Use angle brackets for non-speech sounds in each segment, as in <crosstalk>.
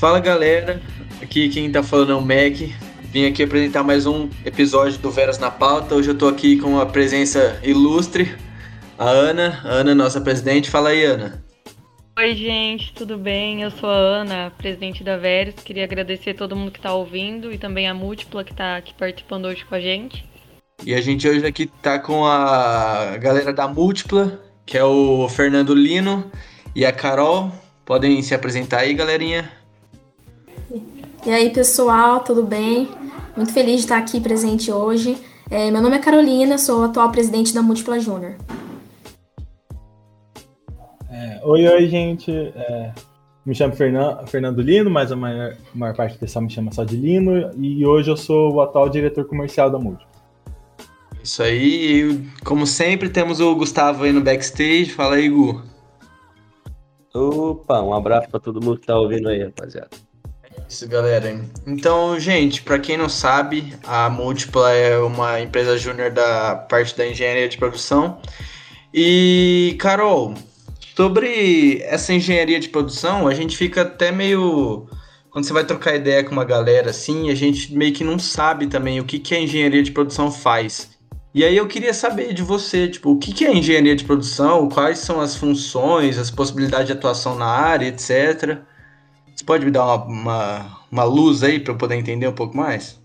Fala galera, aqui quem tá falando é o Mac. Vim aqui apresentar mais um episódio do Veras na Pauta. Hoje eu tô aqui com a presença ilustre, a Ana. A Ana, nossa presidente. Fala aí, Ana. Oi, gente, tudo bem? Eu sou a Ana, presidente da Veras. Queria agradecer a todo mundo que tá ouvindo e também a Múltipla que tá aqui participando hoje com a gente. E a gente hoje aqui tá com a galera da Múltipla, que é o Fernando Lino e a Carol. Podem se apresentar aí, galerinha. E aí, pessoal, tudo bem? Muito feliz de estar aqui presente hoje. É, meu nome é Carolina, sou atual presidente da Múltipla Júnior. É, oi, oi, gente. É, me chamo Fernando, Fernando Lino, mas a maior, a maior parte do pessoal me chama só de Lino. E hoje eu sou o atual diretor comercial da Múltipla. Isso aí, como sempre, temos o Gustavo aí no backstage. Fala aí, Gu. Opa, um abraço para todo mundo que tá ouvindo aí, rapaziada. Isso, galera. Então, gente, para quem não sabe, a Múltipla é uma empresa júnior da parte da engenharia de produção. E, Carol, sobre essa engenharia de produção, a gente fica até meio. Quando você vai trocar ideia com uma galera assim, a gente meio que não sabe também o que, que a engenharia de produção faz. E aí eu queria saber de você, tipo, o que, que é engenharia de produção, quais são as funções, as possibilidades de atuação na área, etc. Você pode me dar uma, uma, uma luz aí para eu poder entender um pouco mais?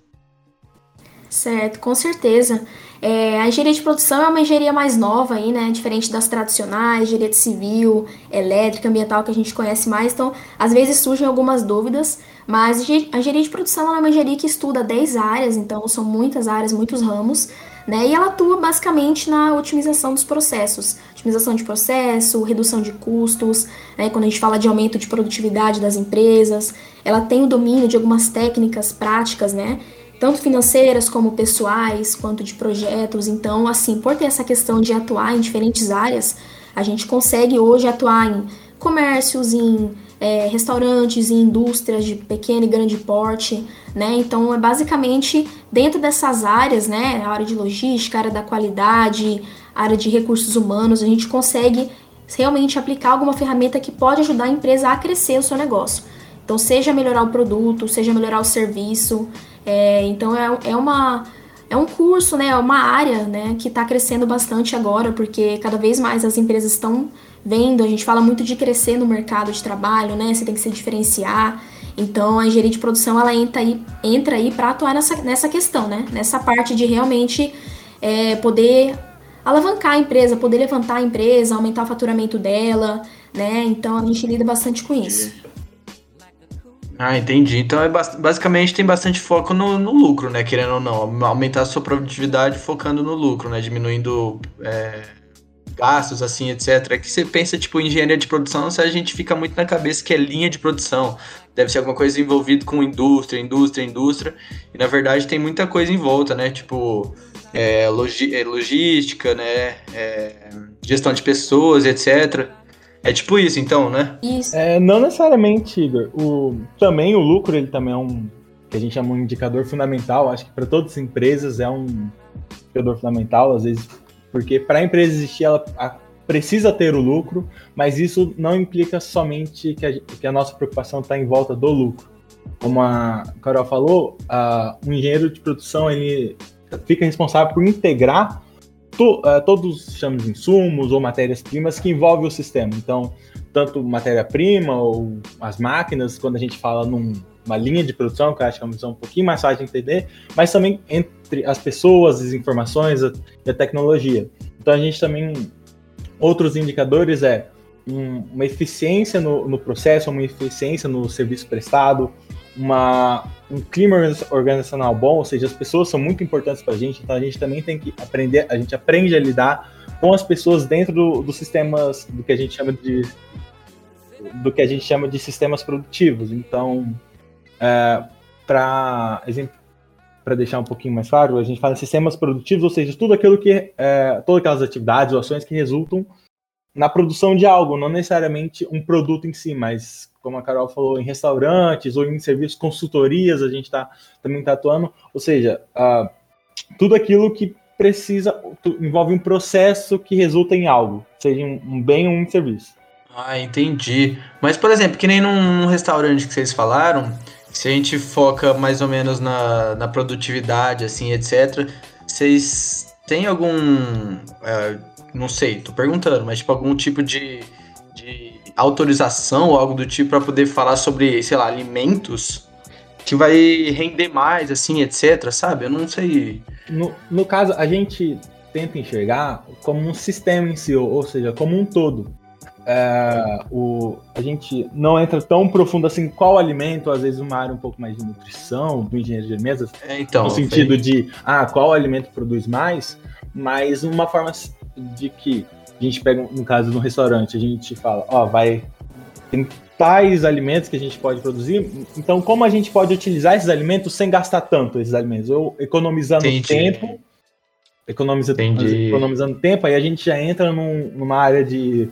Certo, com certeza. É, a engenharia de produção é uma engenharia mais nova aí, né? Diferente das tradicionais, engenharia civil, elétrica, ambiental que a gente conhece mais. Então, às vezes surgem algumas dúvidas, mas a engenharia de produção é uma engenharia que estuda 10 áreas, então são muitas áreas, muitos ramos. Né? E ela atua basicamente na otimização dos processos, otimização de processo, redução de custos, né? quando a gente fala de aumento de produtividade das empresas, ela tem o domínio de algumas técnicas práticas, né? tanto financeiras como pessoais, quanto de projetos. Então, assim, por ter essa questão de atuar em diferentes áreas, a gente consegue hoje atuar em comércios, em é, restaurantes e indústrias de pequeno e grande porte, né? Então é basicamente dentro dessas áreas, né? A área de logística, a área da qualidade, a área de recursos humanos, a gente consegue realmente aplicar alguma ferramenta que pode ajudar a empresa a crescer o seu negócio. Então, seja melhorar o produto, seja melhorar o serviço. É, então, é, é uma é um curso, né, é uma área, né, que está crescendo bastante agora, porque cada vez mais as empresas estão vendo, a gente fala muito de crescer no mercado de trabalho, né? Você tem que se diferenciar. Então a engenharia de produção ela entra aí, entra aí para atuar nessa, nessa questão, né? Nessa parte de realmente é, poder alavancar a empresa, poder levantar a empresa, aumentar o faturamento dela, né? Então a gente lida bastante com isso. Ah, entendi. Então é basicamente tem bastante foco no, no, lucro, né? Querendo ou não, aumentar a sua produtividade focando no lucro, né? Diminuindo é gastos, assim, etc. É que você pensa, tipo, engenharia de produção, a gente fica muito na cabeça que é linha de produção. Deve ser alguma coisa envolvida com indústria, indústria, indústria. E na verdade tem muita coisa em volta, né? Tipo, é, logi é, logística, né? É, gestão de pessoas, etc. É tipo isso, então, né? Isso. É, não necessariamente, Igor. O, também o lucro, ele também é um que a gente chama um indicador fundamental. Acho que para todas as empresas é um indicador fundamental. Às vezes porque para a empresa existir, ela precisa ter o lucro, mas isso não implica somente que a, que a nossa preocupação está em volta do lucro. Como a Carol falou, a, um engenheiro de produção ele fica responsável por integrar to, uh, todos chamamos de insumos ou matérias-primas que envolvem o sistema. Então, tanto matéria-prima ou as máquinas, quando a gente fala numa linha de produção, que eu acho que é uma visão um pouquinho mais fácil de entender, mas também entre as pessoas, as informações e a tecnologia. Então a gente também, outros indicadores é um, uma eficiência no, no, processo, uma eficiência no serviço prestado, uma, um clima organizacional bom, ou seja, as pessoas são muito importantes para a gente, então a gente também tem que aprender, a gente aprende a lidar com as pessoas dentro dos do sistemas, do que a gente chama de do que a gente chama de sistemas produtivos. Então, é, para para deixar um pouquinho mais claro, a gente fala em sistemas produtivos, ou seja, tudo aquilo que é, todas aquelas atividades ou ações que resultam na produção de algo, não necessariamente um produto em si, mas como a Carol falou, em restaurantes ou em serviços, consultorias, a gente tá, também está atuando, ou seja, uh, tudo aquilo que precisa, envolve um processo que resulta em algo, seja um, bem ou um serviço. Ah, entendi. Mas, por exemplo, que nem num restaurante que vocês falaram, se a gente foca mais ou menos na, na produtividade, assim, etc., vocês têm algum. é, não sei, tô perguntando, mas tipo, algum tipo de, de autorização ou algo do tipo para poder falar sobre, sei lá, alimentos que vai render mais, assim, etc., sabe? Eu não sei. No, no caso, a gente tenta enxergar como um sistema em si, ou, ou seja, como um todo. É, o, a gente não entra tão profundo assim qual alimento, às vezes uma área um pouco mais de nutrição, do engenheiro de alimentos, É, então. no sentido de ah, qual alimento produz mais, mas uma forma de que a gente pega, no caso no restaurante, a gente fala, ó, vai tem tais alimentos que a gente pode produzir, então como a gente pode utilizar esses alimentos sem gastar tanto esses alimentos, ou economizando Entendi. tempo, economiza, Entendi. economizando tempo, aí a gente já entra num- numa área de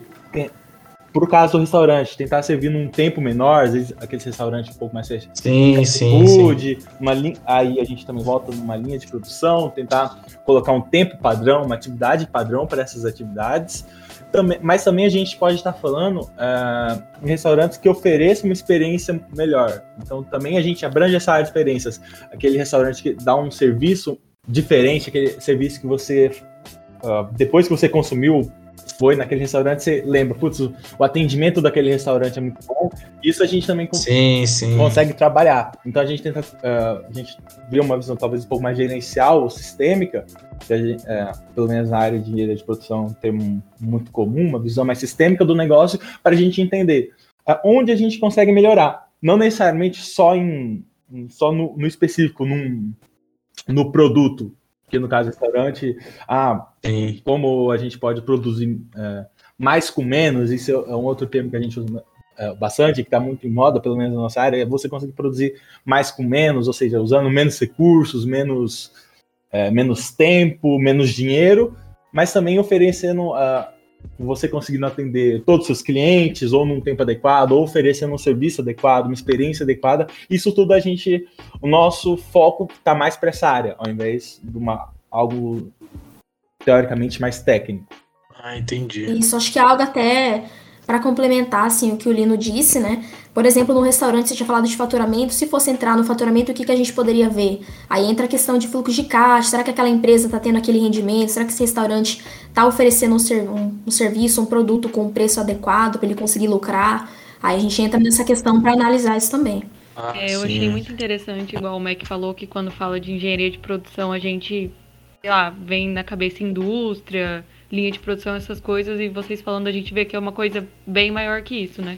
por caso do restaurante, tentar servir num tempo menor, às vezes aqueles restaurantes um pouco mais fechados Sim, sim, sim. food, uma linha, aí a gente também volta numa linha de produção, tentar colocar um tempo padrão, uma atividade padrão para essas atividades. Também, mas também a gente pode estar falando ah, em restaurantes que ofereçam uma experiência melhor. Então também a gente abrange essa área de experiências. Aquele restaurante que dá um serviço diferente, aquele serviço que você, ah, depois que você consumiu, foi naquele restaurante, você lembra, putz, o o atendimento daquele restaurante é muito bom. Isso a gente também Sim, sim. consegue trabalhar. Então a gente tenta, eh, a gente vê uma visão talvez um pouco mais gerencial ou sistêmica, gente, eh, pelo menos na área de engenharia de produção, é um termo muito comum, uma visão mais sistêmica do negócio, para a gente entender ah, onde a gente consegue melhorar. Não necessariamente só em, em- só no, no específico, num, no produto, que no caso restaurante, ah, Sim. como a gente pode produzir é, mais com menos, isso é um outro termo que a gente usa é, bastante, que está muito em moda, pelo menos na nossa área, é você conseguir produzir mais com menos, ou seja, usando menos recursos, menos, é, menos tempo, menos dinheiro, mas também oferecendo a você conseguindo atender todos os seus clientes, ou num tempo adequado, ou oferecendo um serviço adequado, uma experiência adequada. Isso tudo a gente, o nosso foco está mais para essa área, ao invés de uma, algo teoricamente mais técnico. Ah, entendi. Isso, acho que é algo até para complementar assim, o que o Lino disse, né? Por exemplo, no restaurante você tinha falado de faturamento. Se fosse entrar no faturamento, o que, que a gente poderia ver? Aí entra a questão de fluxo de caixa. Será que aquela empresa está tendo aquele rendimento? Será que esse restaurante está oferecendo um, ser- um- um serviço, um produto com um preço adequado para ele conseguir lucrar? Aí a gente entra nessa questão para analisar isso também. Ah, É, eu sim. achei muito interessante, igual o Mac falou, que quando fala de engenharia de produção, a gente, sei lá, vem na cabeça indústria, linha de produção, essas coisas, e vocês falando, a gente vê que é uma coisa bem maior que isso, né?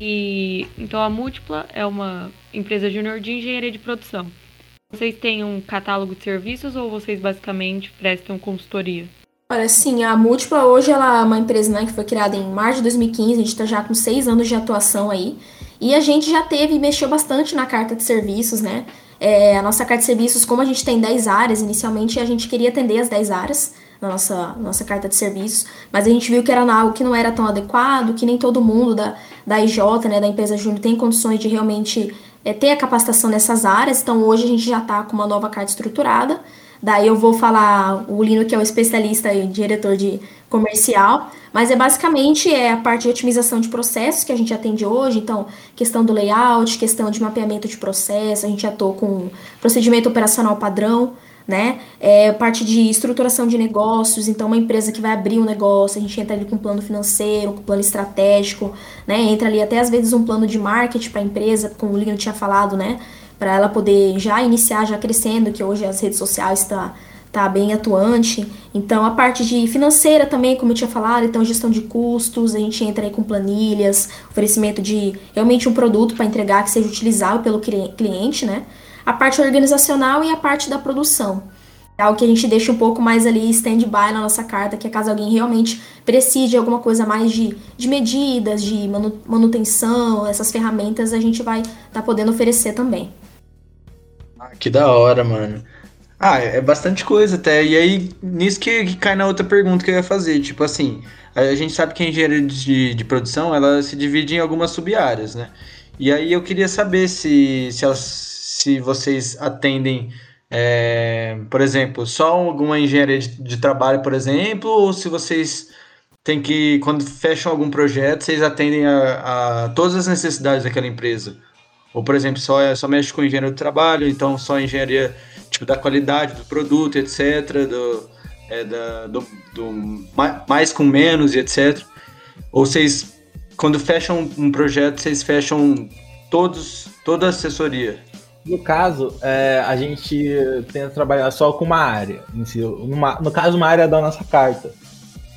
E então a Múltipla é uma empresa júnior de engenharia de produção. Vocês têm um catálogo de serviços ou vocês basicamente prestam consultoria? Olha, sim, a Múltipla hoje ela é uma empresa né, que foi criada em março de 2015, a gente está já com seis anos de atuação aí. E a gente já teve mexeu bastante na carta de serviços, né? É, a nossa carta de serviços, como a gente tem 10 áreas, inicialmente a gente queria atender as 10 áreas na nossa, nossa carta de serviços, mas a gente viu que era algo que não era tão adequado, que nem todo mundo da, da IJ, né, da empresa Júnior, tem condições de realmente é, ter a capacitação nessas áreas. Então hoje a gente já está com uma nova carta estruturada. Daí eu vou falar o Lino, que é o especialista e diretor de comercial, mas é basicamente é a parte de otimização de processos que a gente atende hoje, então questão do layout, questão de mapeamento de processo, a gente atua com procedimento operacional padrão, né? É parte de estruturação de negócios, então uma empresa que vai abrir um negócio, a gente entra ali com plano financeiro, com plano estratégico, né? Entra ali até às vezes um plano de marketing para a empresa, como o Lino tinha falado, né? Para ela poder já iniciar, já crescendo, que hoje as redes sociais está tá bem atuante. Então, a parte de financeira também, como eu tinha falado, então gestão de custos, a gente entra aí com planilhas, oferecimento de realmente um produto para entregar que seja utilizável pelo cli- cliente, né? A parte organizacional e a parte da produção. É algo que a gente deixa um pouco mais ali stand-by na nossa carta, que é caso alguém realmente precise de alguma coisa mais de, de medidas, de manu- manutenção, essas ferramentas a gente vai estar tá podendo oferecer também. Ah, que da hora, mano. Ah, é bastante coisa até. E aí, nisso que, que cai na outra pergunta que eu ia fazer. Tipo assim, a gente sabe que a engenharia de, de produção, ela se divide em algumas sub-áreas, né? E aí eu queria saber se, se, elas, se vocês atendem, é, por exemplo, só alguma engenharia de, de trabalho, por exemplo, ou se vocês tem que, quando fecham algum projeto, vocês atendem a, a todas as necessidades daquela empresa. Ou, por exemplo, só, só mexe com engenharia do trabalho, então só engenharia tipo, da qualidade do produto, etc., do, é, da, do, do, mais com menos e etc. Ou vocês, quando fecham um projeto, vocês fecham todos, toda a assessoria? No caso, é, a gente tenta trabalhar só com uma área. Si, numa, no caso, uma área da nossa carta.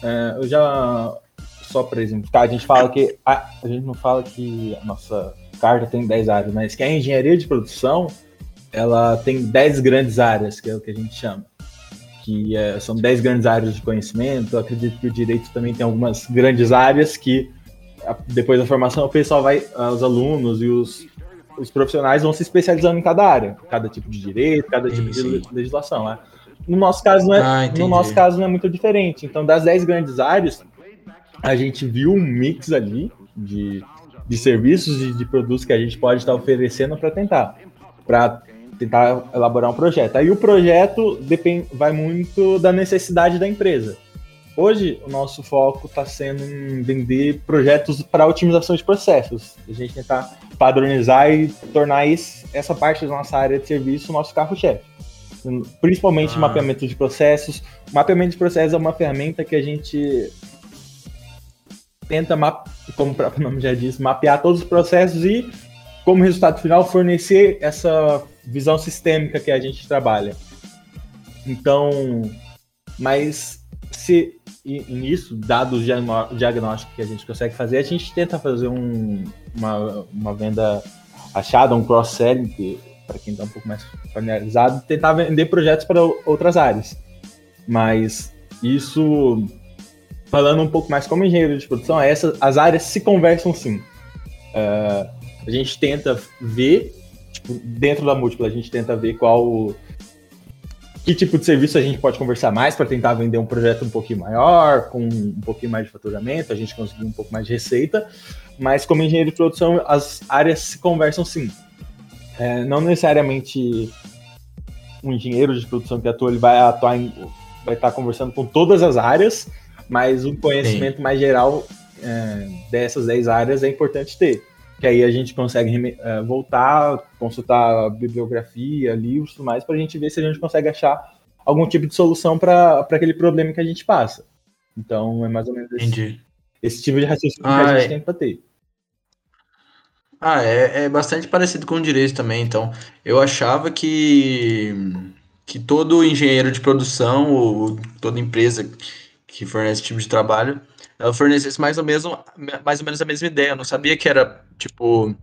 É, eu já. Só para exemplificar, a gente fala que. A, a gente não fala que a nossa carta tem 10 áreas, mas que a engenharia de produção ela tem 10 grandes áreas, que é o que a gente chama. Que é, são 10 grandes áreas de conhecimento. Eu acredito que o direito também tem algumas grandes áreas que depois da formação o pessoal vai, os alunos e os, os profissionais vão se especializando em cada área, cada tipo de direito, cada tipo sim, de legislação. Né? No nosso caso não é, ah, no nosso caso não é muito diferente. Então, das 10 grandes áreas, a gente viu um mix ali de, de serviços e de produtos que a gente pode estar oferecendo para tentar, para tentar elaborar um projeto. Aí o projeto depend, vai muito da necessidade da empresa. Hoje, o nosso foco está sendo em vender projetos para otimização de processos. A gente tentar padronizar e tornar isso, essa parte da nossa área de serviço o nosso carro-chefe. Principalmente ah. mapeamento de processos. Mapeamento de processos é uma ferramenta que a gente tenta, map, como o próprio nome já diz, mapear todos os processos e, como resultado final, fornecer essa visão sistêmica que a gente trabalha. Então, mas se nisso, dados diagnósticos que a gente consegue fazer, a gente tenta fazer um, uma, uma venda achada, um cross-selling, para quem está um pouco mais familiarizado, tentar vender projetos para outras áreas. Mas isso, falando um pouco mais como engenheiro de produção, essa, as áreas se conversam sim. Uh, a gente tenta ver Tipo, dentro da múltipla, a gente tenta ver qual. Que tipo de serviço a gente pode conversar mais para tentar vender um projeto um pouquinho maior, com um pouquinho mais de faturamento, a gente conseguir um pouco mais de receita. Mas, como engenheiro de produção, as áreas se conversam sim. É, não necessariamente um engenheiro de produção que atua, ele vai atuar em, vai estar conversando com todas as áreas, mas um conhecimento Sim. mais geral é, dessas 10 áreas é importante ter que aí a gente consegue uh, voltar, consultar bibliografia, livros e tudo mais, para a gente ver se a gente consegue achar algum tipo de solução para aquele problema que a gente passa. Então, é mais ou menos esse, esse tipo de raciocínio ah, que a gente é... tem para ter. Ah, é, é bastante parecido com o direito também. Então, eu achava que, que todo engenheiro de produção ou toda empresa que fornece esse tipo de trabalho ela fornecesse mais ou, mesmo, mais ou menos a mesma ideia. Eu não sabia que era, tipo,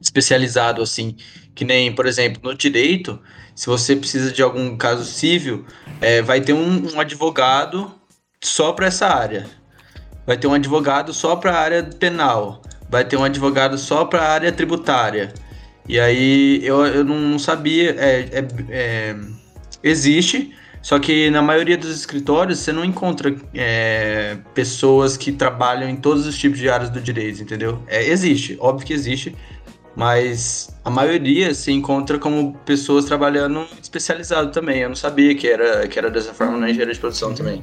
especializado assim. Que nem, por exemplo, no direito, se você precisa de algum caso civil, é, vai ter um, um advogado só para essa área. Vai ter um advogado só para a área penal. Vai ter um advogado só para a área tributária. E aí eu, eu não sabia. É, é, é, existe, só que na maioria dos escritórios você não encontra é, pessoas que trabalham em todos os tipos de áreas do direito, entendeu? É, existe, óbvio que existe, mas a maioria se encontra como pessoas trabalhando especializado também. Eu não sabia que era, que era dessa forma na engenharia de produção também.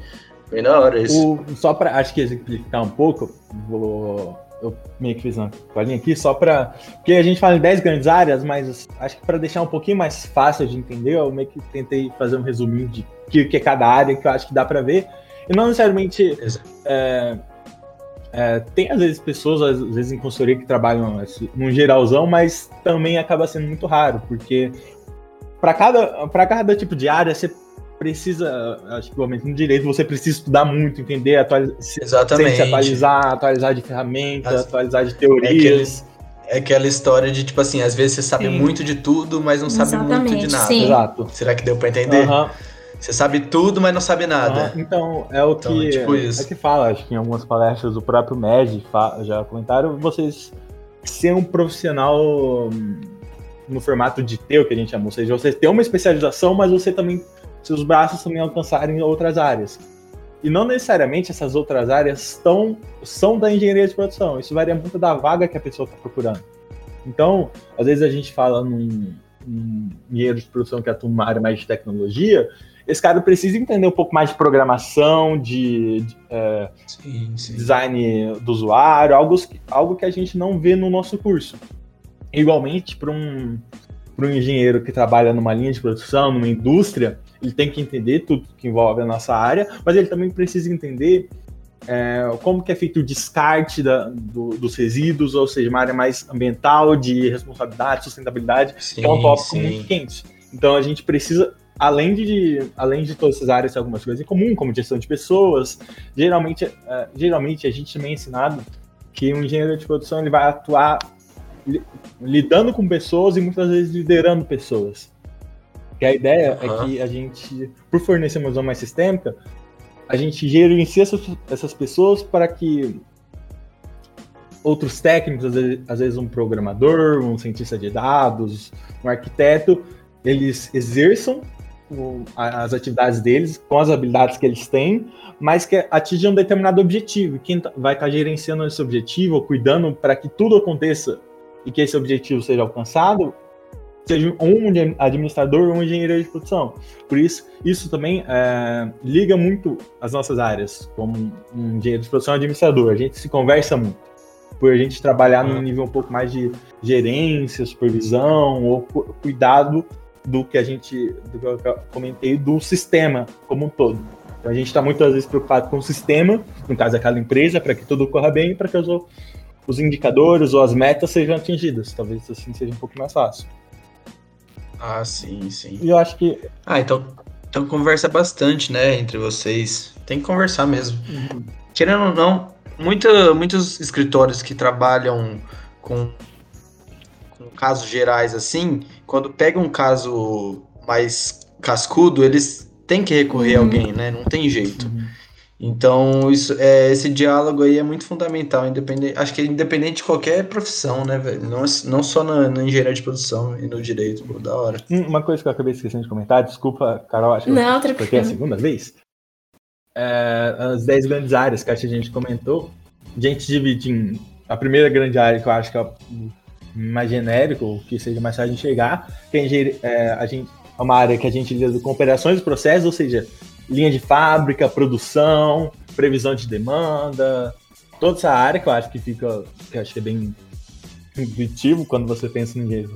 Bem da hora isso. O, só para acho que exemplificar um pouco, vou eu meio que fiz uma colinha aqui só para porque a gente fala em 10 grandes áreas, mas acho que para deixar um pouquinho mais fácil de entender, eu meio que tentei fazer um resuminho de que, que é cada área que eu acho que dá para ver. E não necessariamente é, é, tem às vezes pessoas, às vezes em consultoria que trabalham assim, num geralzão, mas também acaba sendo muito raro, porque para cada, cada tipo de área você precisa, acho que igualmente no direito, você precisa estudar muito, entender, atualizar, Exatamente. se atualizar, atualizar de ferramentas, As... atualizar de teorias. É, é aquela história de, tipo assim, às vezes você sabe Sim. muito de tudo, mas não sabe Exatamente, muito de nada. Sim. Exato. Será que deu para entender? Uhum. Você sabe tudo, mas não sabe nada. Uhum. Então, é o então, que, é, tipo é que fala, acho que em algumas palestras o próprio MED já comentaram, vocês ser um profissional hum, no formato de ter, o que a gente chama, ou seja, você ter uma especialização, mas você também seus braços também alcançarem outras áreas. E não necessariamente essas outras áreas estão, são da engenharia de produção. Isso varia muito da vaga que a pessoa está procurando. Então, às vezes a gente fala num, num engenheiro de produção que atua numa área mais de tecnologia, esse cara precisa entender um pouco mais de programação, de, de é, Sim, sim. design do usuário, algo, algo que a gente não vê no nosso curso. Igualmente, para um, um engenheiro que trabalha numa linha de produção, numa indústria, ele tem que entender tudo que envolve a nossa área, mas ele também precisa entender é, como que é feito o descarte da, do, dos resíduos, ou seja, uma área mais ambiental, de responsabilidade, sustentabilidade, Sim, que é um tópico sim. muito quente. Então a gente precisa, além de, além de todas essas áreas, algumas coisas em comum, como gestão de pessoas, geralmente, é, geralmente a gente também é ensinado que um engenheiro de produção ele vai atuar li- lidando com pessoas e muitas vezes liderando pessoas. Que a ideia Aham. é que a gente, por fornecer uma visão mais sistêmica, a gente gerencia essas, essas pessoas para que outros técnicos, às vezes, às vezes um programador, um cientista de dados, um arquiteto, eles exerçam o- as atividades deles com as habilidades que eles têm, mas que atinjam um determinado objetivo. Quem tá- vai estar gerenciando esse objetivo, cuidando para que tudo aconteça e que esse objetivo seja alcançado, seja um administrador ou um engenheiro de produção. Por isso, isso também é, liga muito as nossas áreas, como um engenheiro de produção e administrador. A gente se conversa muito. Por a gente trabalhar num Ah. nível um pouco mais de gerência, supervisão ou cu- cuidado do que a gente, do que eu comentei, do sistema como um todo. Então a gente está muitas vezes preocupado com o sistema, no caso aquela empresa, para que tudo corra bem e para que os, os indicadores ou as metas sejam atingidas. Talvez assim seja um pouco mais fácil. Ah, sim, sim. E eu acho que Ah, então, então conversa bastante, né, entre vocês. Tem que conversar mesmo. Querendo ou não, muita, muitos escritores que trabalham com, com casos gerais assim, quando pegam um caso mais cascudo, eles têm que recorrer a Uhum. alguém, né? Não tem jeito. Então, isso, é, esse diálogo aí é muito fundamental, independente, acho que é independente de qualquer profissão, né, velho? Não, não só na, na engenharia de produção e no direito, pô, da hora. Hum, Uma coisa que eu acabei esquecendo de comentar, desculpa, Carol, acho que Não, porque é a segunda vez. É, as 10 grandes áreas que acho que a gente comentou, a gente divide em. A primeira grande área que eu acho que é mais genérico, ou que seja mais fácil de enxergar, que é, engenharia- é, a gente, é uma área que a gente lida com operações e processos, ou seja, linha de fábrica, produção, previsão de demanda, toda essa área que eu acho que fica, que eu acho que é bem intuitivo quando você pensa em engenharia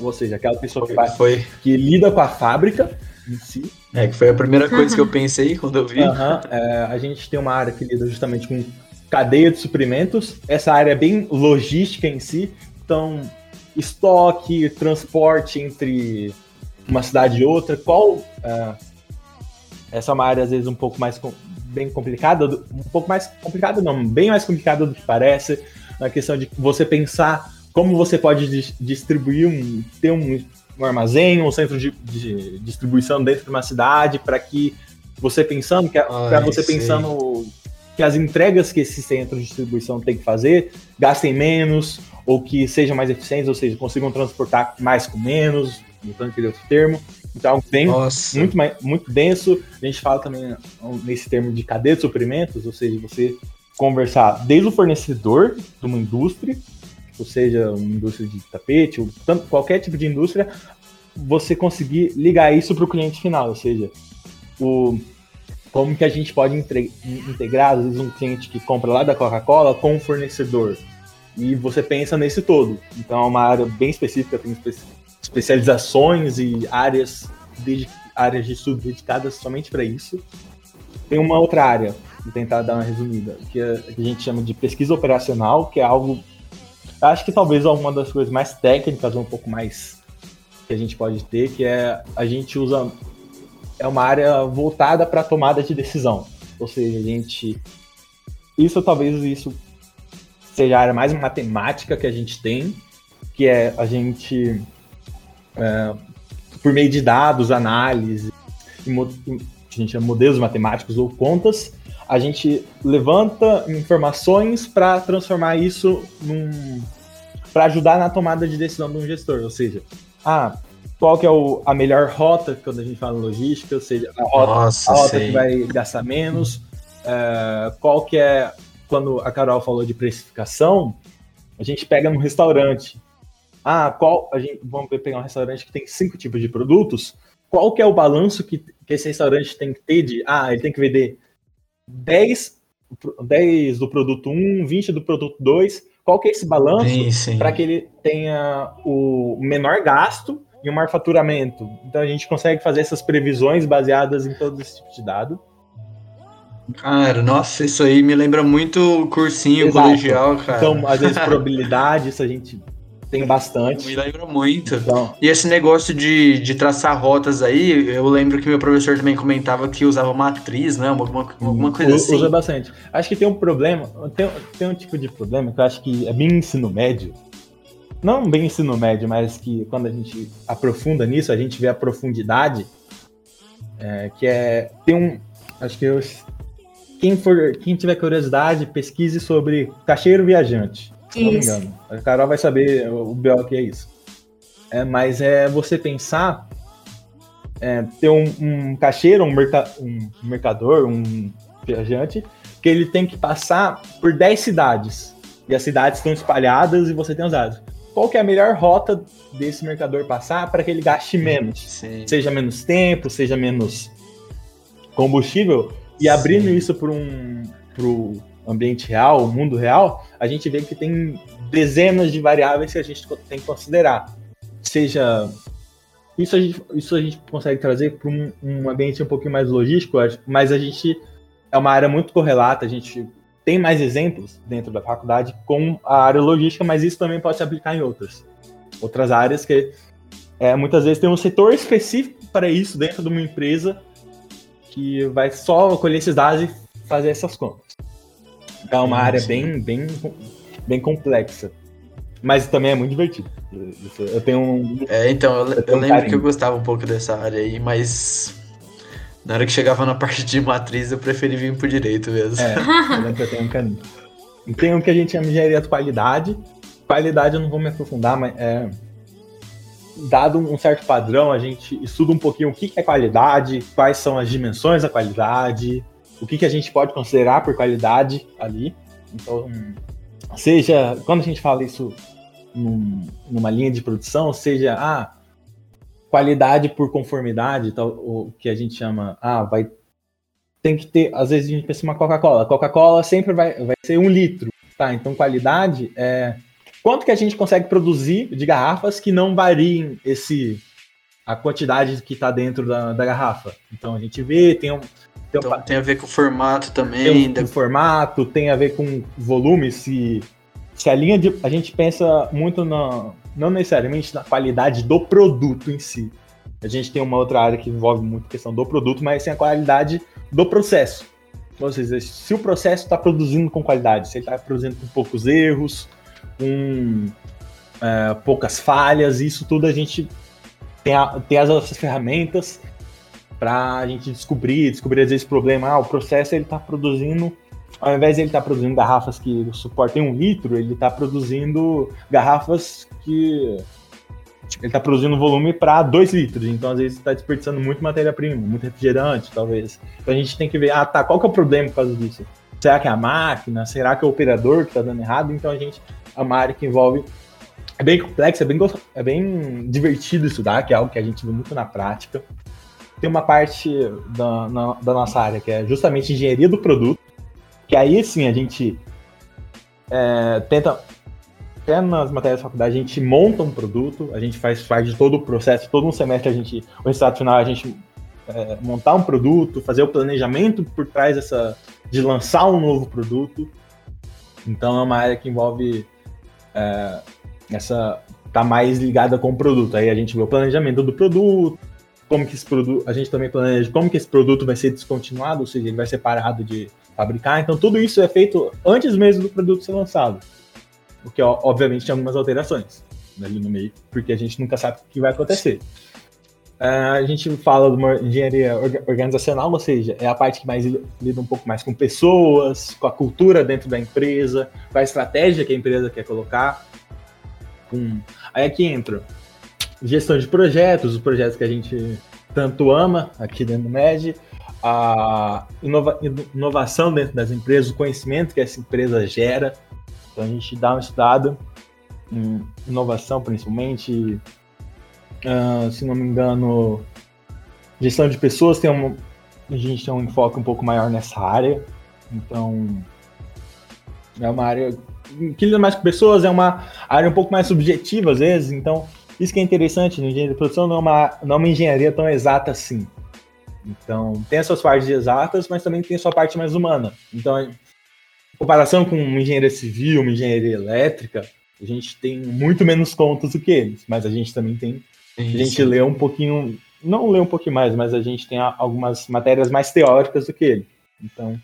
ou seja, aquela pessoa que vai Foi, que lida com a fábrica em si. é, que foi a primeira coisa que eu pensei quando eu vi. Aham, é, a gente tem uma área que lida justamente com cadeia de suprimentos. Essa área é bem logística em si. Então, estoque, transporte entre uma cidade e outra. Qual. é, essa é uma área, às vezes, um pouco mais com- bem complicada. Um pouco mais complicada, não, bem mais complicada do que parece. Na questão de você pensar como você pode dis- distribuir um. ter um, um armazém, um centro de, de distribuição dentro de uma cidade, para que você pensando, que para você sei. pensando que as entregas que esse centro de distribuição tem que fazer gastem menos, ou que sejam mais eficientes, ou seja, consigam transportar mais com menos, mudando aquele outro termo. Então, algo bem Nossa. muito, muito denso. A gente fala também nesse termo de cadeia de suprimentos, ou seja, você conversar desde o fornecedor de uma indústria, ou seja, uma indústria de tapete, ou tanto, qualquer tipo de indústria, você conseguir ligar isso para o cliente final, ou seja, o, como que a gente pode entre- integrar, às vezes, um cliente que compra lá da Coca-Cola com um fornecedor. E você pensa nesse todo. Então é uma área bem específica, tem especializações e áreas, de, áreas de estudo dedicadas somente para isso. Tem uma outra área, vou tentar dar uma resumida, que, é- que a gente chama de pesquisa operacional, que é algo, acho que talvez uma das coisas mais técnicas, um pouco mais que a gente pode ter, que é a gente usa é uma área voltada para tomada de decisão. Ou seja, a gente isso talvez isso seja a área mais matemática que a gente tem, que é a gente é, por meio de dados, análise, que a gente chama modelos matemáticos ou contas, a gente levanta informações para transformar isso num para ajudar na tomada de decisão de um gestor, ou seja, ah, qual que é o, a melhor rota quando a gente fala em logística, ou seja, a rota, Nossa, a rota que vai gastar menos, é, qual que é, quando a Carol falou de precificação, a gente pega num restaurante, ah, qual, a gente, vamos pegar um restaurante que tem cinco tipos de produtos, qual que é o balanço que, que esse restaurante tem que ter de, ah, ele tem que vender 10, 10 do produto 1, 20 do produto 2, qual que é esse balanço para que ele tenha o menor gasto e o maior faturamento? Então a gente consegue fazer essas previsões baseadas em todos esses tipos de dado. Cara, nossa, isso aí me lembra muito cursinho Exato. colegial, cara. Então, às vezes, <laughs> probabilidade, isso a gente tem bastante. Me lembra muito. Então, e esse negócio de, de traçar rotas aí, eu lembro que meu professor também comentava que usava matriz, né? Alguma, alguma coisa assim. Usa bastante. Acho que tem um problema, tem, tem um tipo de problema que eu acho que é bem ensino médio. Não bem ensino médio, mas que quando a gente aprofunda nisso, a gente vê a profundidade. É, que é. Tem um. Acho que eu quem, for, quem tiver curiosidade, pesquise sobre cacheiro viajante. Se não me engano. A Carol vai saber o BO que é isso. É, mas é você pensar é, ter um, um cacheiro, um, merca, um mercador, um viajante, que ele tem que passar por 10 cidades. E as cidades estão espalhadas e você tem os dados. Qual que é a melhor rota desse mercador passar para que ele gaste menos? Sim. Seja menos tempo, seja menos combustível, e abrindo Sim. isso para um pro ambiente real, o mundo real, a gente vê que tem dezenas de variáveis que a gente tem que considerar. Seja isso a gente, isso a gente consegue trazer para um, um, ambiente um pouquinho mais logístico, mas a gente é uma área muito correlata, a gente tem mais exemplos dentro da faculdade com a área logística, mas isso também pode se aplicar em outras. Outras áreas que é, muitas vezes tem um setor específico para isso dentro de uma empresa que vai só colher esses dados e fazer essas contas. É uma área bem, bem, bem complexa. Mas também é muito divertido. Eu tenho um. É, então, eu, eu, eu lembro carinho. que eu gostava um pouco dessa área aí, mas na hora que chegava na <laughs> parte de matriz, eu preferi vir pro direito mesmo. É, <laughs> eu lembro que eu tenho um caminho. Tem um que a gente chama de engenharia de qualidade. Qualidade eu não vou me aprofundar, mas é, dado um certo padrão, a gente estuda um pouquinho o que é qualidade, quais são as dimensões da qualidade, o que, que a gente pode considerar por qualidade ali. Então, seja, quando a gente fala isso num, numa linha de produção, seja, ah, qualidade por conformidade, tal, o que a gente chama, ah, vai tem que ter, às vezes a gente pensa uma Coca-Cola, Coca-Cola sempre vai, vai ser um litro, tá? Então qualidade é quanto que a gente consegue produzir de garrafas que não variem esse a quantidade que está dentro da, da, garrafa. Então a gente vê, tem um. Tem, então, tem a ver com o formato também. Tem o, formato, tem a ver com volume, se, se a linha de. A gente pensa muito na. Não necessariamente na qualidade do produto em si. A gente tem uma outra área que envolve muito a questão do produto, mas tem a qualidade do processo. Ou seja, se o processo está produzindo com qualidade, se ele está produzindo com poucos erros, com é, poucas falhas, isso tudo a gente tem, a, tem as nossas ferramentas para a gente descobrir, descobrir às vezes problema. Ah, o processo ele está produzindo, ao invés de ele estar tá produzindo garrafas que suportem um litro, ele está produzindo garrafas que ele está produzindo volume para 2 litros, então às vezes está desperdiçando muito matéria-prima, muito refrigerante, talvez. Então a gente tem que ver, ah, tá, qual que é o problema por causa disso? Será que é a máquina? Será que é o operador que está dando errado? Então a gente é uma área que envolve. É bem complexo, é bem, é bem divertido estudar, que é algo que a gente vê muito na prática. Tem uma parte da, na, da nossa área que é justamente engenharia do produto, que aí sim a gente é, tenta até nas matérias da faculdade, a gente monta um produto, a gente faz parte de todo o processo, todo um semestre a gente, o resultado final, a gente é, montar um produto, fazer o planejamento por trás dessa, de lançar um novo produto. Então é uma área que envolve é, essa tá mais ligada com o produto. Aí a gente vê o planejamento do produto, como que esse produto, a gente também planeja como que esse produto vai ser descontinuado, ou seja, ele vai ser parado de fabricar. Então tudo isso é feito antes mesmo do produto ser lançado. O que obviamente tem algumas alterações ali no meio, porque a gente nunca sabe o que vai acontecer. Uh, a gente fala de uma engenharia organizacional, ou seja, é a parte que mais lida um pouco mais com pessoas, com a cultura dentro da empresa, com a estratégia que a empresa quer colocar. Aí aqui entra gestão de projetos, os projetos que a gente tanto ama aqui dentro do MED, a inova inovação dentro das empresas, o conhecimento que essa empresa gera. Então a gente dá uma estudada em inovação principalmente, uh, se não me engano, Gestão de pessoas tem um, a gente tem um enfoque um pouco maior nessa área. Então, é uma área que lida mais com pessoas, é uma área um pouco mais subjetiva às vezes. Então, isso que é interessante, no engenharia de produção não é uma, não é uma engenharia tão exata assim. Então, tem as suas partes exatas, mas também tem a sua parte mais humana. Então, em comparação com uma engenharia civil, uma engenharia elétrica, a gente tem muito menos contas do que eles, mas a gente também tem. A gente lê um pouquinho, não lê um pouquinho mais, mas a gente tem algumas matérias mais teóricas do que ele. Então,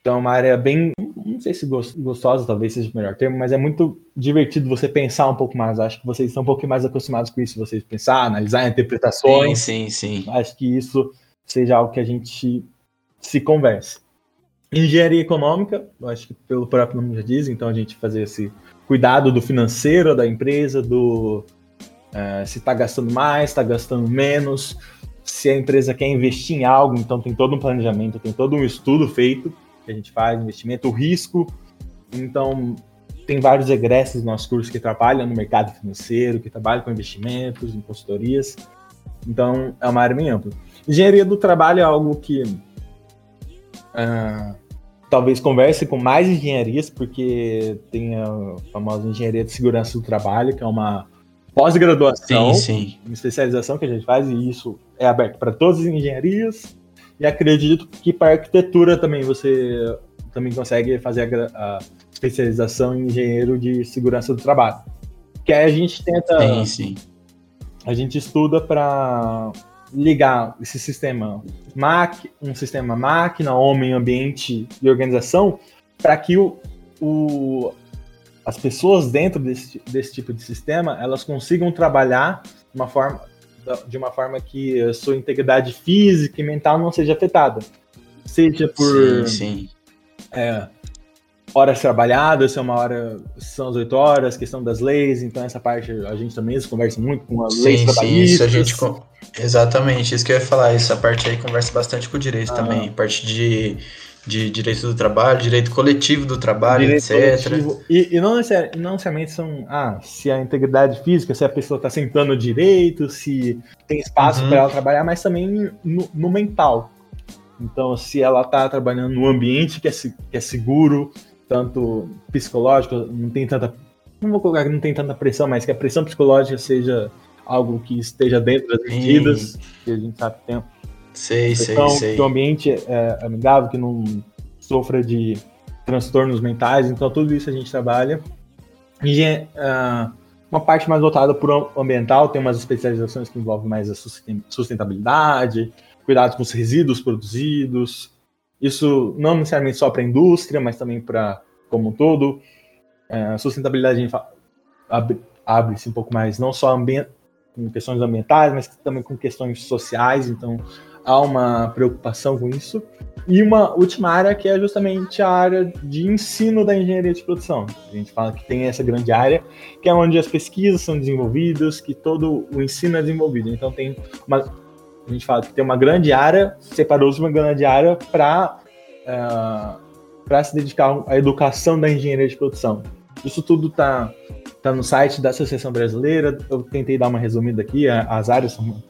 então é uma área bem, não sei se gostosa, talvez seja o melhor termo, mas é muito divertido você pensar um pouco mais. Acho que vocês estão um pouco mais acostumados com isso, vocês pensar, analisar interpretações. Sim, sim, sim. Acho que isso seja algo que a gente se converse. Engenharia econômica, acho que pelo próprio nome já diz, então a gente fazer esse cuidado do financeiro da empresa, do uh, se está gastando mais, está gastando menos, se a empresa quer investir em algo, então tem todo um planejamento, tem todo um estudo feito que a gente faz, investimento, o risco. Então, tem vários egressos no nosso curso que trabalham no mercado financeiro, que trabalham com investimentos, em consultorias. Então, é uma área bem ampla. Engenharia do trabalho é algo que uh, talvez converse com mais engenharias, porque tem a famosa engenharia de segurança do trabalho, que é uma pós-graduação, uma especialização que a gente faz, e isso é aberto para todas as engenharias. E acredito que para arquitetura também você também consegue fazer a, a especialização em engenheiro de segurança do trabalho. Que aí a gente tenta. Sim, sim. A gente estuda para ligar esse sistema máquina, um sistema máquina, homem, ambiente e organização, para que o, o, as pessoas dentro desse, desse tipo de sistema elas consigam trabalhar de uma forma, de uma forma que a sua integridade física e mental não seja afetada. Seja por sim, sim. É, horas trabalhadas, se é uma hora, são as oito horas, questão das leis, então essa parte a gente também conversa muito com as sim, leis trabalhistas. Isso a gente, exatamente, isso que eu ia falar, essa parte aí conversa bastante com o direito ah. também, parte de, de direito do trabalho, direito coletivo do trabalho, direito etc. E, e não, necessariamente, não necessariamente são, ah, se a integridade física, se a pessoa está sentando direito, se tem espaço uhum. para ela trabalhar, mas também no, no mental. Então, se ela está trabalhando num ambiente que é, que é seguro, tanto psicológico, não tem tanta. Não vou colocar que não tem tanta pressão, mas que a pressão psicológica seja algo que esteja dentro das medidas, que a gente sabe que tem. Sei, sei, sei. Que o ambiente é amigável, que não sofra de transtornos mentais, então tudo isso a gente trabalha. E uh, uma parte mais voltada para o ambiental, tem umas especializações que envolvem mais a sustentabilidade, cuidados com os resíduos produzidos, isso não necessariamente só para a indústria, mas também para como um todo. É, sustentabilidade abre-se abre um pouco mais, não só com questões ambientais, mas também com questões sociais, então há uma preocupação com isso. E uma última área que é justamente a área de ensino da engenharia de produção. A gente fala que tem essa grande área, que é onde as pesquisas são desenvolvidas, que todo o ensino é desenvolvido. Então tem uma, a gente fala que tem uma grande área, separou-se uma grande área para uh, é, para se dedicar à educação da engenharia de produção. Isso tudo está tá no site da Associação Brasileira. Eu tentei dar uma resumida aqui. As áreas são,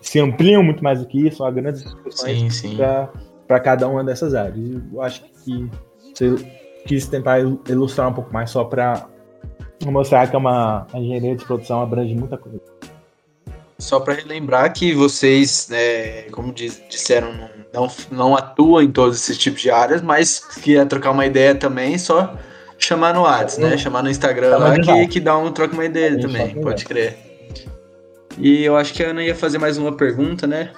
se ampliam muito mais do que isso. Há grandes discussões para cada uma dessas áreas. Eu acho que você quis tentar ilustrar um pouco mais só para mostrar que é uma a engenharia de produção abrange muita coisa. Só para relembrar que vocês, é, como diz, disseram, não, não, atuam em todos esses tipos de áreas, mas que trocar uma ideia também, só chamar no WhatsApp, né? Chamar no Instagram lá que, que dá um troca uma ideia também, pode crer. E eu acho que a Ana ia fazer mais uma pergunta, né?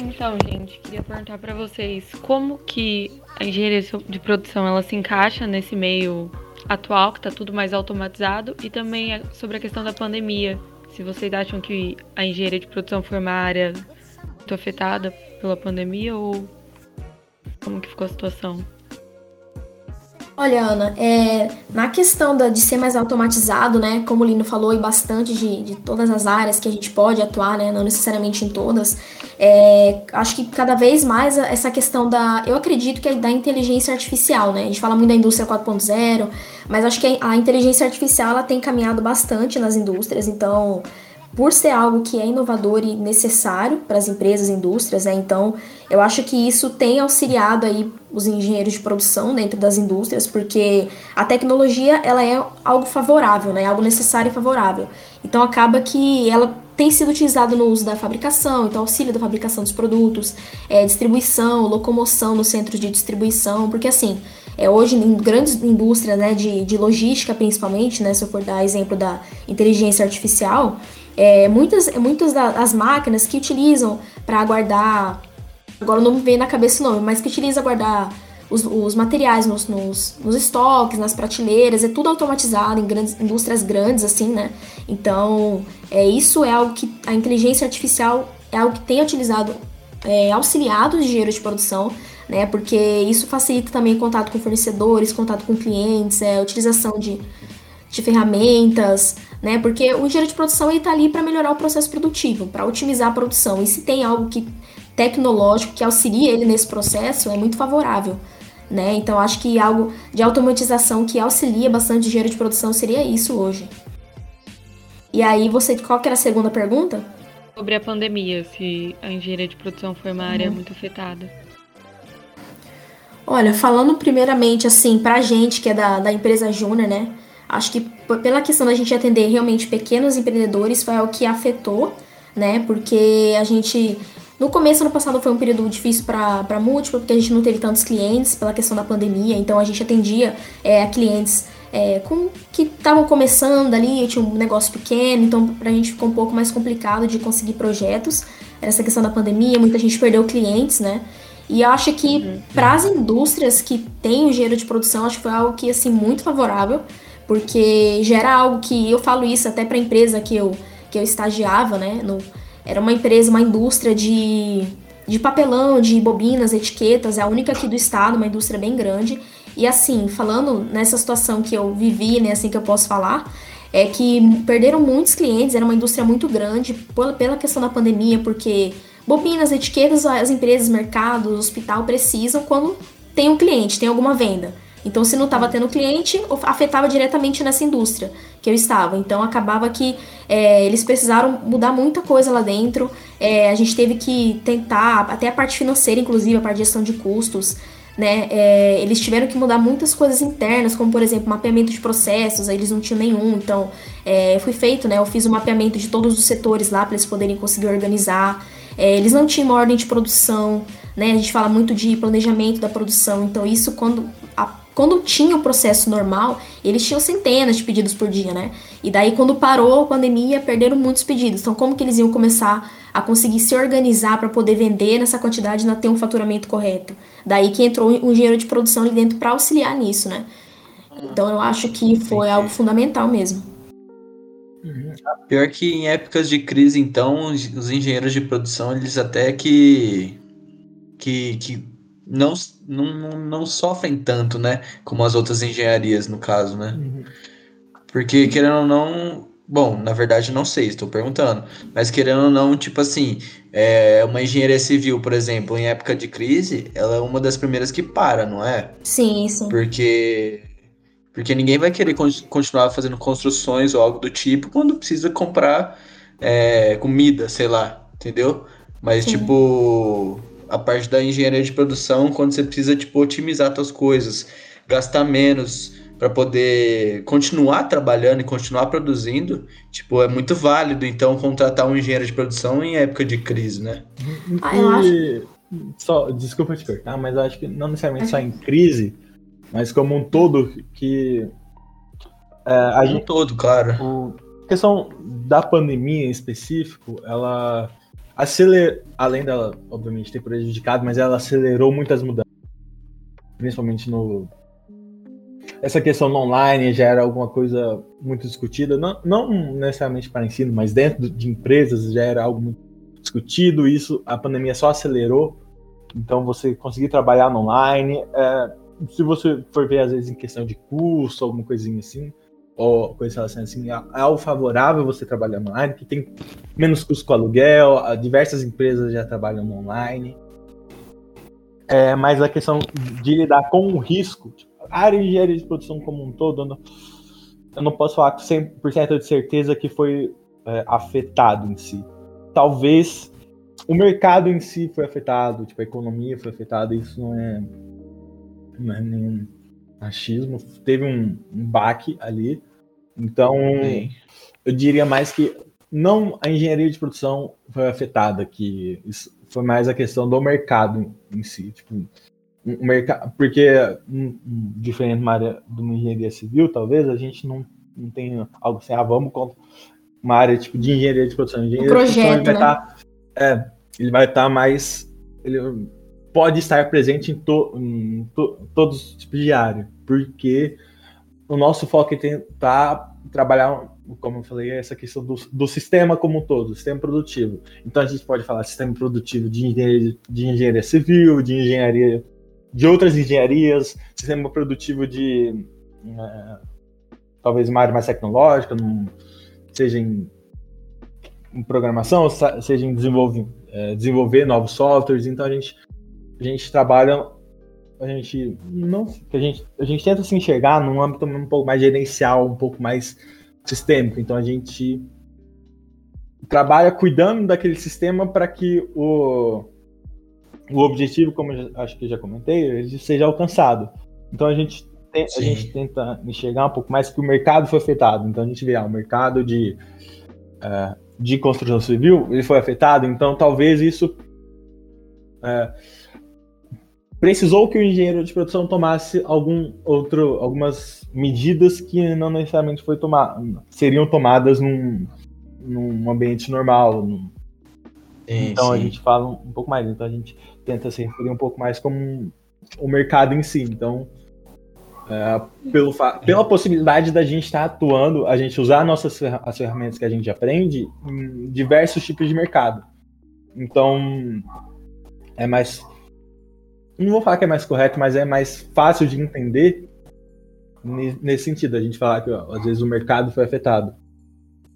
Então, gente, queria perguntar para vocês como que a engenharia de produção ela se encaixa nesse meio atual, que está tudo mais automatizado, e também sobre a questão da pandemia se vocês acham que a engenharia de produção foi uma área muito afetada pela pandemia ou como que ficou a situação? Olha, Ana, é, na questão da, de ser mais automatizado, né, como o Lino falou, e bastante de, de todas as áreas que a gente pode atuar, né, não necessariamente em todas, é, acho que cada vez mais essa questão da, eu acredito que é da inteligência artificial, né, a gente fala muito da indústria 4.0, mas acho que a inteligência artificial, ela tem caminhado bastante nas indústrias, então por ser algo que é inovador e necessário para as empresas indústrias, né? Então, eu acho que isso tem auxiliado aí os engenheiros de produção dentro das indústrias, porque a tecnologia ela é algo favorável, né? Algo necessário e favorável. Então, acaba que ela tem sido utilizada no uso da fabricação, então auxílio da fabricação dos produtos, é, distribuição, locomoção nos centros de distribuição, porque assim, é, hoje em grandes indústrias né, de, de logística principalmente, né, se eu for dar exemplo da inteligência artificial, é, muitas, muitas das máquinas que utilizam para guardar, agora não me vem na cabeça o nome, mas que utiliza guardar os, os materiais nos, nos, nos, estoques, nas prateleiras, é tudo automatizado em grandes, indústrias grandes, assim, né? Então, é, isso é algo que a inteligência artificial é algo que tem utilizado, é, auxiliado o engenheiro de produção, né? Porque isso facilita também contato com fornecedores, contato com clientes, é, utilização de, de ferramentas, né? Porque o engenheiro de produção está ali para melhorar o processo produtivo, para otimizar a produção. E se tem algo que tecnológico que auxilia ele nesse processo, é muito favorável. Né? Então acho que algo de automatização que auxilia bastante o engenheiro de produção seria isso hoje. E aí você, qual que era a segunda pergunta? Sobre a pandemia, se a engenharia de produção foi uma área uhum. muito afetada. Olha, falando primeiramente assim, pra gente que é da, da empresa Júnior, né? Acho que pela questão da gente atender realmente pequenos empreendedores foi o que afetou, né? Porque a gente. No começo, ano passado, foi um período difícil para múltipla, porque a gente não teve tantos clientes pela questão da pandemia, então a gente atendia é, clientes é, com, que estavam começando ali, tinha um negócio pequeno, então pra gente ficou um pouco mais complicado de conseguir projetos. Essa questão da pandemia, muita gente perdeu clientes, né? E eu acho que uhum. para as indústrias que têm engenheiro de produção, acho que foi algo que assim muito favorável porque gera algo que eu falo isso até para a empresa que eu, que eu estagiava, né? No, era uma empresa, uma indústria de, de papelão, de bobinas, etiquetas, é a única aqui do estado, uma indústria bem grande. E assim, falando nessa situação que eu vivi, né, assim que eu posso falar, é que perderam muitos clientes, era uma indústria muito grande pela questão da pandemia, porque bobinas, etiquetas, as empresas, mercados, hospital precisam quando tem um cliente, tem alguma venda. Então, se não estava tendo cliente, afetava diretamente nessa indústria que eu estava. Então, acabava que é, eles precisaram mudar muita coisa lá dentro. É, a gente teve que tentar, até a parte financeira, inclusive, a parte de gestão de custos. Né? É, eles tiveram que mudar muitas coisas internas, como por exemplo, mapeamento de processos, eles não tinham nenhum, então é, foi feito, né? Eu fiz o um mapeamento de todos os setores lá para eles poderem conseguir organizar. É, eles não tinham uma ordem de produção, né? A gente fala muito de planejamento da produção, então isso quando quando tinha o processo normal, eles tinham centenas de pedidos por dia, né? E daí, quando parou a pandemia, perderam muitos pedidos. Então, como que eles iam começar a conseguir se organizar para poder vender nessa quantidade e ter um faturamento correto? Daí que entrou o engenheiro de produção ali dentro para auxiliar nisso, né? Então, eu acho que foi algo fundamental mesmo. Pior que em épocas de crise, então, os engenheiros de produção, eles até que, que, que não, não, não sofrem tanto, né? Como as outras engenharias, no caso, né? Uhum. Porque, querendo ou não. Bom, na verdade, não sei, estou perguntando. Mas, querendo ou não, tipo assim, é, uma engenharia civil, por exemplo, em época de crise, ela é uma das primeiras que para, não é? Sim, sim. Porque. Porque ninguém vai querer continuar fazendo construções ou algo do tipo quando precisa comprar é, comida, sei lá, entendeu? Mas, sim. tipo a parte da engenharia de produção quando você precisa tipo otimizar suas coisas, gastar menos para poder continuar trabalhando e continuar produzindo, tipo, é muito válido então contratar um engenheiro de produção em época de crise, né? Ah, eu acho. Só, desculpa te cortar, mas eu acho que não necessariamente é. só em crise, mas como um todo que é, a um gente, todo, claro. O, a questão da pandemia em específico, ela acelerou, além dela, obviamente, ter prejudicado, mas ela acelerou muitas mudanças. Principalmente no. Essa questão online já era alguma coisa muito discutida, não, não necessariamente para ensino, mas dentro de empresas já era algo muito discutido. Isso a pandemia só acelerou. Então, você conseguir trabalhar online. É, se você for ver, às vezes, em questão de custo, alguma coisinha assim, ou coisa relacionada assim, é algo favorável você trabalhar online, que tem menos custo com aluguel, diversas empresas já trabalham online. É, mas a questão de lidar com o risco, tipo, a área de engenharia de produção como um todo, eu não, eu não posso falar com 100% de certeza que foi é, afetado em si. Talvez o mercado em si foi afetado, tipo, a economia foi afetada, isso não é, não é nenhum achismo. Teve um, um baque ali. Então, Sim. eu diria mais que não a engenharia de produção foi afetada, que isso foi mais a questão do mercado em si. Tipo, um mercado, porque um, um, diferente de uma área de uma engenharia civil, talvez a gente não, não tenha algo assim, ah, vamos com uma área tipo de engenharia de produção. Engenharia projeto, de produção, ele vai né? estar, tá, é, ele vai estar tá mais, ele pode estar presente em, to, em to, todos os tipos de área, porque o nosso foco é tentar trabalhar como eu falei, essa questão do, do sistema como um todo, sistema produtivo. Então a gente pode falar sistema produtivo de engenharia, de engenharia civil, de engenharia de outras engenharias, sistema produtivo de é, talvez uma área mais tecnológica, num, seja em, em, programação, seja em desenvolver, é, desenvolver novos softwares. Então a gente, a gente trabalha, a gente não, a gente, a gente tenta se enxergar num âmbito um pouco mais gerencial, um pouco mais sistêmico. Então a gente trabalha cuidando daquele sistema para que o o objetivo, como eu acho que já comentei, ele seja alcançado. Então a gente, tem, a gente tenta enxergar um pouco mais que o mercado foi afetado. Então a gente vê, ah, o mercado de, uh, de construção civil ele foi afetado, então talvez isso uh, precisou que o engenheiro de produção tomasse algum outro, algumas medidas que não necessariamente foi tomar, seriam tomadas num, num ambiente normal. Num... Sim, então sim. a gente fala um pouco mais. Então a gente tenta se referir um pouco mais como o mercado em si. Então, é, pelo pela possibilidade da gente estar atuando, a gente usar nossas as ferramentas que a gente aprende em diversos tipos de mercado. Então, é mais. Não vou falar que é mais correto, mas é mais fácil de entender nesse sentido. A gente falar que ó, às vezes o mercado foi afetado.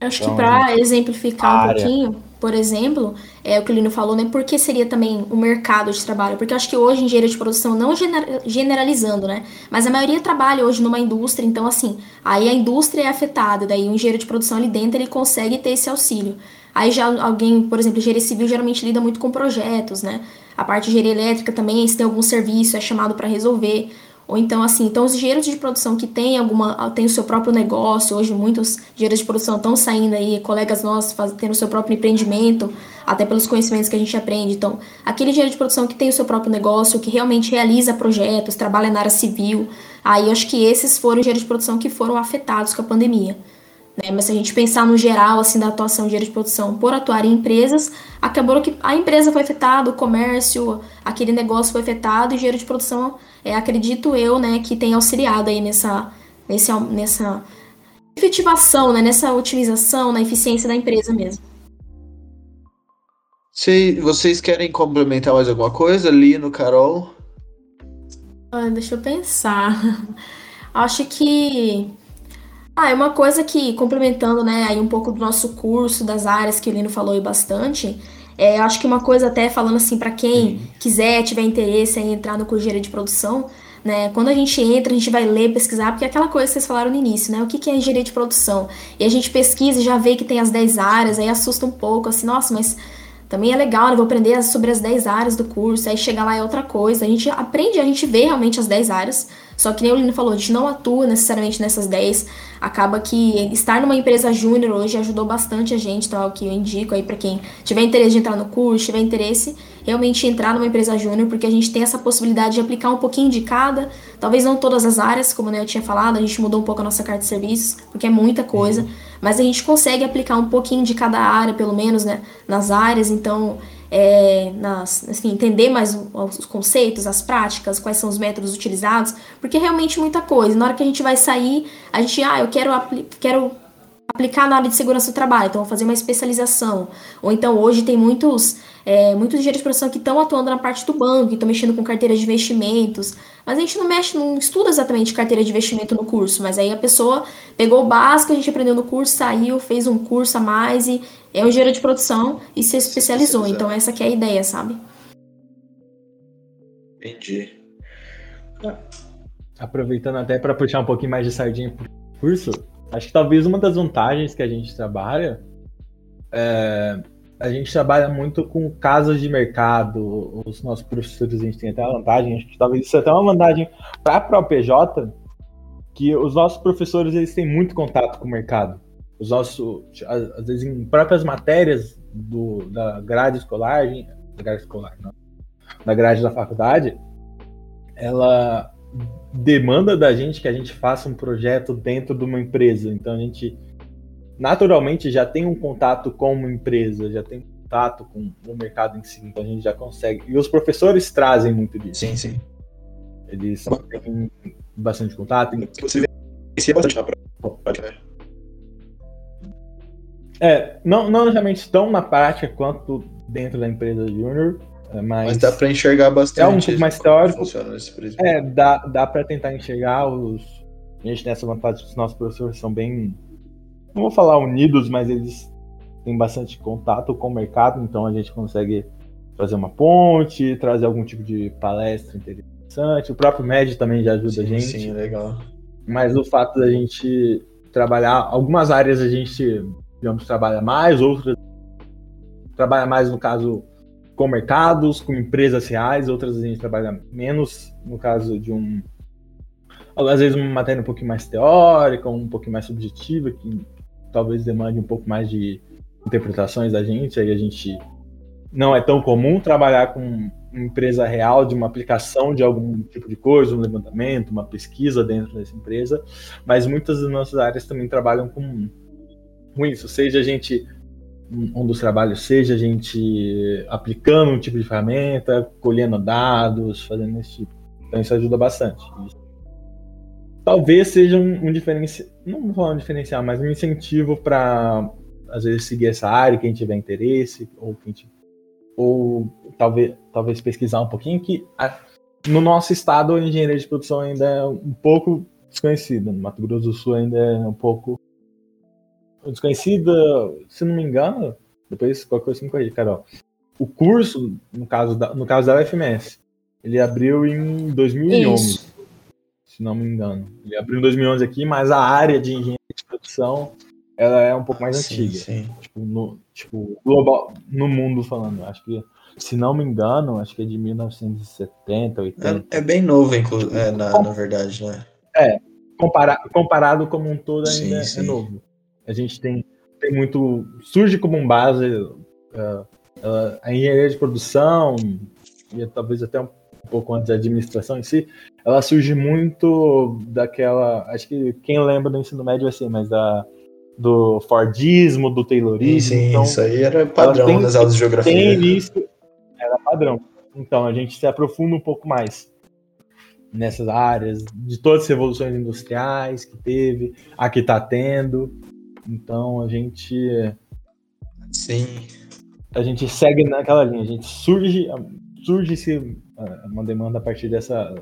Acho então, que para exemplificar um pouquinho, por exemplo, é o que o Lino falou, né? Por que seria também o mercado de trabalho? Porque eu acho que hoje engenheiro de produção, não generalizando, né? Mas a maioria trabalha hoje numa indústria, então assim, aí a indústria é afetada, daí o engenheiro de produção ali dentro ele consegue ter esse auxílio. Aí já alguém, por exemplo, engenharia civil geralmente lida muito com projetos, né? A parte de engenharia elétrica também, se tem algum serviço, é chamado para resolver. Ou então, assim, então os engenheiros de produção que têm alguma, tem o seu próprio negócio, hoje muitos engenheiros de produção estão saindo aí, colegas nossos faz, tendo o seu próprio empreendimento, até pelos conhecimentos que a gente aprende. Então, aquele engenheiro de produção que tem o seu próprio negócio, que realmente realiza projetos, trabalha na área civil, aí eu acho que esses foram engenheiros de produção que foram afetados com a pandemia. Né? Mas se a gente pensar no geral, assim, da atuação de engenheiro de produção por atuar em empresas, acabou que a empresa foi afetada, o comércio, aquele negócio foi afetado, e o engenheiro de produção é, acredito eu, né, que tem auxiliado aí nessa, nesse, nessa efetivação, né, nessa otimização, na eficiência da empresa mesmo. Se vocês querem complementar mais alguma coisa, Lino, Carol? Ah, deixa eu pensar. <laughs> Acho que ah, é uma coisa que, complementando, né, aí um pouco do nosso curso, das áreas que o Lino falou aí bastante, é, eu acho que uma coisa até falando assim para quem quiser, tiver interesse em entrar no curso de produção, né? Quando a gente entra, a gente vai ler, pesquisar, porque é aquela coisa que vocês falaram no início, né? O que é engenharia de produção? E a gente pesquisa e já vê que tem as 10 áreas, aí assusta um pouco, assim, nossa, mas também é legal, né? Vou aprender sobre as 10 áreas do curso, aí chegar lá é outra coisa. A gente aprende, a gente vê realmente as 10 áreas, só que nem o Lino falou, a gente não atua necessariamente nessas 10. Acaba que estar numa empresa júnior hoje ajudou bastante a gente, é o que eu indico aí para quem tiver interesse de entrar no curso, tiver interesse realmente entrar numa empresa júnior, porque a gente tem essa possibilidade de aplicar um pouquinho de cada, talvez não todas as áreas, como né, eu tinha falado, a gente mudou um pouco a nossa carta de serviços, porque é muita coisa, uhum. Mas a gente consegue aplicar um pouquinho de cada área, pelo menos, né, nas áreas, então é, nas, assim, entender mais os conceitos, as práticas, quais são os métodos utilizados, porque é realmente muita coisa. Na hora que a gente vai sair, a gente, ah, eu quero, quero aplicar na área de segurança do trabalho, então vou fazer uma especialização. Ou então hoje tem muitos é, muitos engenheiros de produção que estão atuando na parte do banco, que estão mexendo com carteira de investimentos, mas a gente não mexe, não estuda exatamente carteira de investimento no curso, mas aí a pessoa pegou o básico, a gente aprendeu no curso, saiu, fez um curso a mais e é um engenheiro de produção e se especializou. Então essa que é a ideia, sabe? Entendi. Aproveitando até para puxar um pouquinho mais de sardinha pro curso, acho que talvez uma das vantagens que a gente trabalha é, a gente trabalha muito com casos de mercado. Os nossos professores, a gente tem até uma vantagem, acho que talvez isso é até uma vantagem para a ProPJ, que os nossos professores eles têm muito contato com o mercado. Os nossos, às vezes, em próprias matérias do, da grade escolar, da grade escolar, não, da grade da faculdade, ela demanda da gente que a gente faça um projeto dentro de uma empresa. Então a gente naturalmente já tem um contato com uma empresa, já tem contato com o mercado em si, então a gente já consegue. E os professores trazem muito disso. Sim, sim. Eles têm bastante contato. Você vivencia bastante na prática, né? É, não, não necessariamente tão na prática quanto dentro da empresa júnior, mas, Mas dá para enxergar bastante. É um pouco mais teórico. É, dá, dá para tentar enxergar os. A gente tem essa vantagem os nossos professores são bem. Não vou falar unidos, mas eles têm bastante contato com o mercado, então a gente consegue fazer uma ponte, trazer algum tipo de palestra interessante. O próprio MED também já ajuda sim, a gente. Sim, legal. Mas o fato da gente trabalhar, algumas áreas a gente, digamos, trabalha mais, outras trabalha mais, no caso, com mercados, com empresas reais, outras a gente trabalha menos, no caso de um. Às vezes uma matéria um pouquinho mais teórica, um pouquinho mais subjetiva, que talvez demande um pouco mais de interpretações da gente, aí a gente não é tão comum trabalhar com uma empresa real de uma aplicação de algum tipo de coisa, um levantamento, uma pesquisa dentro dessa empresa, mas muitas das nossas áreas também trabalham com, com isso, seja a gente um dos trabalhos seja a gente aplicando um tipo de ferramenta, colhendo dados, fazendo esse tipo. Então isso ajuda bastante. Talvez seja um, um diferencial, não vou falar um diferencial, mas um incentivo para às vezes seguir essa área, quem tiver interesse, ou quem tiver, ou talvez, talvez pesquisar um pouquinho, que a, no nosso estado a engenharia de produção ainda é um pouco desconhecida, no Mato Grosso do Sul ainda é um pouco desconhecida, se não me engano, depois qualquer coisa me corrige, Carol. O curso, no caso da, no caso da UFMS, ele abriu em 2011, Isso. se não me engano. Ele abriu em 2011 aqui, mas a área de engenharia de produção ela é um pouco mais sim, antiga. Sim. Tipo, no, tipo, global, no mundo falando. Acho que, se não me engano, acho que é de 1970, 80. É, é bem novo, é, na, na verdade, né? É, compara comparado como um todo ainda sim, é novo. A gente tem, tem muito. Surge como base uh, uh, a engenharia de produção, e talvez até um pouco antes da administração em si, ela surge muito daquela. Acho que quem lembra do ensino médio vai ser, mas da, do Fordismo, do Taylorismo. Sim, então, isso aí era padrão tem, nas aulas de geografia. Tem isso, era padrão. Então a gente se aprofunda um pouco mais nessas áreas, de todas as revoluções industriais que teve, a que está tendo. Então a gente. Sim. A gente segue naquela linha, a gente surge, surge-se uma demanda a partir dessa.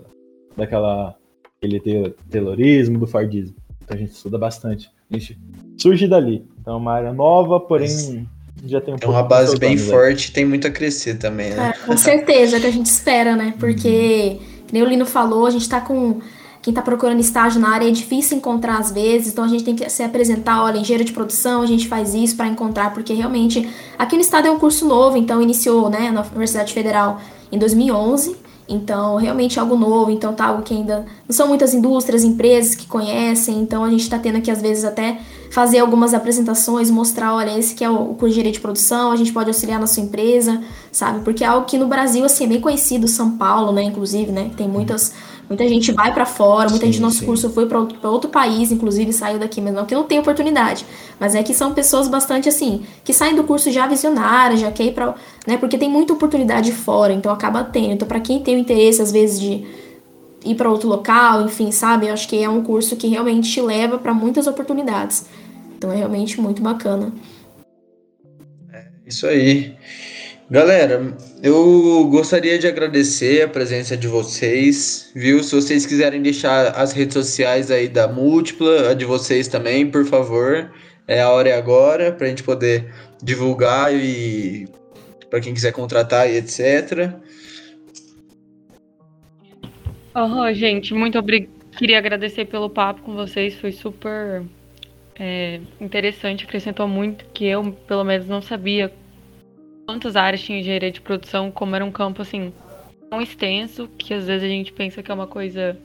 daquela. aquele terrorismo, do fardismo. Então a gente estuda bastante. A gente surge dali. Então é uma área nova, porém. Já tem um é uma base bem forte tem muito a crescer também, né? É, com certeza, que a gente espera, né? Porque, como nem o Lino falou, a gente tá com quem está procurando estágio na área é difícil encontrar às vezes, então a gente tem que se apresentar, olha, engenheiro de produção, a gente faz isso para encontrar, porque realmente aqui no estado é um curso novo, então iniciou, né, na Universidade Federal em 2011, então realmente é algo novo, então tá algo que ainda não são muitas indústrias, empresas que conhecem, então a gente está tendo aqui às vezes até fazer algumas apresentações, mostrar, olha, esse que é o curso de engenharia de produção, a gente pode auxiliar na sua empresa, sabe? Porque é algo que no Brasil assim é bem conhecido, São Paulo, né, inclusive, né, tem muitas Muita gente vai para fora, muita sim, gente do nosso sim. curso foi para outro, outro, país, inclusive saiu daqui, mas não que não tem oportunidade. Mas é que são pessoas bastante assim, que saem do curso já visionárias, já quer ir para, né, porque tem muita oportunidade fora, então acaba tendo. Então para quem tem o interesse às vezes de ir para outro local, enfim, sabe? Eu acho que é um curso que realmente te leva para muitas oportunidades. Então é realmente muito bacana. É isso aí. Galera, eu gostaria de agradecer a presença de vocês, viu? Se vocês quiserem deixar as redes sociais aí da Múltipla, a de vocês também, por favor. É a hora é agora, para a gente poder divulgar e para quem quiser contratar e etc. Oh, gente, muito obrigada. Queria agradecer pelo papo com vocês, foi super é, interessante, acrescentou muito, que eu, pelo menos, não sabia quantas áreas tinha engenharia de produção, como era um campo, assim, tão extenso, que às vezes a gente pensa que é uma coisa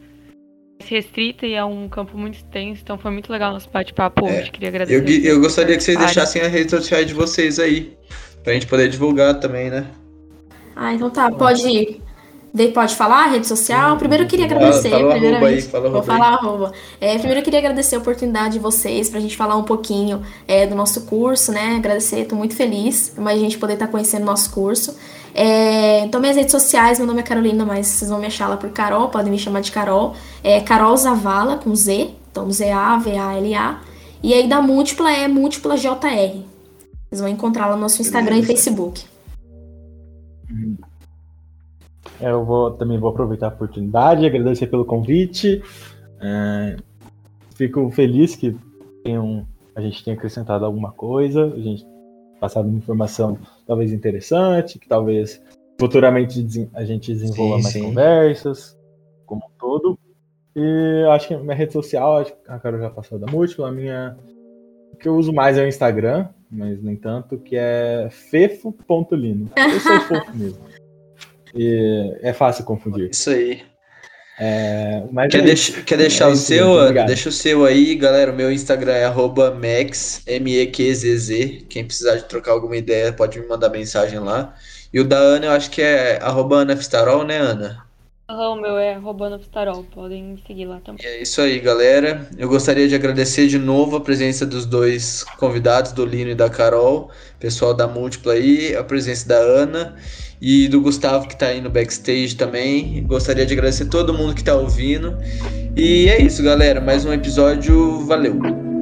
restrita e é um campo muito extenso, então foi muito legal nosso bate-papo É, hoje, queria agradecer. Eu, eu gostaria que vocês Área. deixassem as redes sociais de vocês aí. Pra gente poder divulgar também, né? Ah, então tá, pode. De- Pode falar, rede social? Primeiro eu queria Fala- agradecer. fala arroba primeiramente. aí, fala Vou falar arroba. É, primeiro eu queria agradecer a oportunidade de vocês pra gente falar um pouquinho é, do nosso curso, né? Agradecer, tô muito feliz mas a gente poder estar conhecendo o nosso curso. É, então, minhas redes sociais, meu nome é Carolina, mas vocês vão me achar lá por Carol, podem me chamar de Carol. É Carol Zavala, com Z, então Z-A-V-A-L-A. E aí da múltipla é múltipla JR. Vocês vão encontrar lá no nosso Instagram Beleza. e Facebook. É, Eu vou, também vou aproveitar a oportunidade, agradecer pelo convite. É, fico feliz que tenham, a gente tenha acrescentado alguma coisa, a gente passado uma informação talvez interessante, que talvez futuramente a gente desenvolva Sim, mais sim. conversas, como um todo. E acho que a minha rede social, acho que a Carol já passou da múltipla, a minha. O que eu uso mais é o Instagram, mas nem tanto, que é fefo.lino. Eu sou fofo mesmo. <laughs> E é fácil confundir. Isso aí. É, Quer, é quer deixar É o seu, obrigado. Deixa o seu aí, galera. O meu Instagram é arroba Max, M-E-Q-Z-Z. Quem precisar de trocar alguma ideia pode me mandar mensagem lá. E o da Ana eu acho que é arroba Ana Fistarol, né, Ana? Aham, O meu é Robando Pistarol, podem me seguir lá também. E é isso aí, galera. Eu gostaria de agradecer de novo a presença dos dois convidados, do Lino e da Carol, pessoal da Múltipla aí, a presença da Ana e do Gustavo que tá aí no backstage também. Gostaria de agradecer todo mundo que tá ouvindo. E é isso, galera. Mais um episódio. Valeu!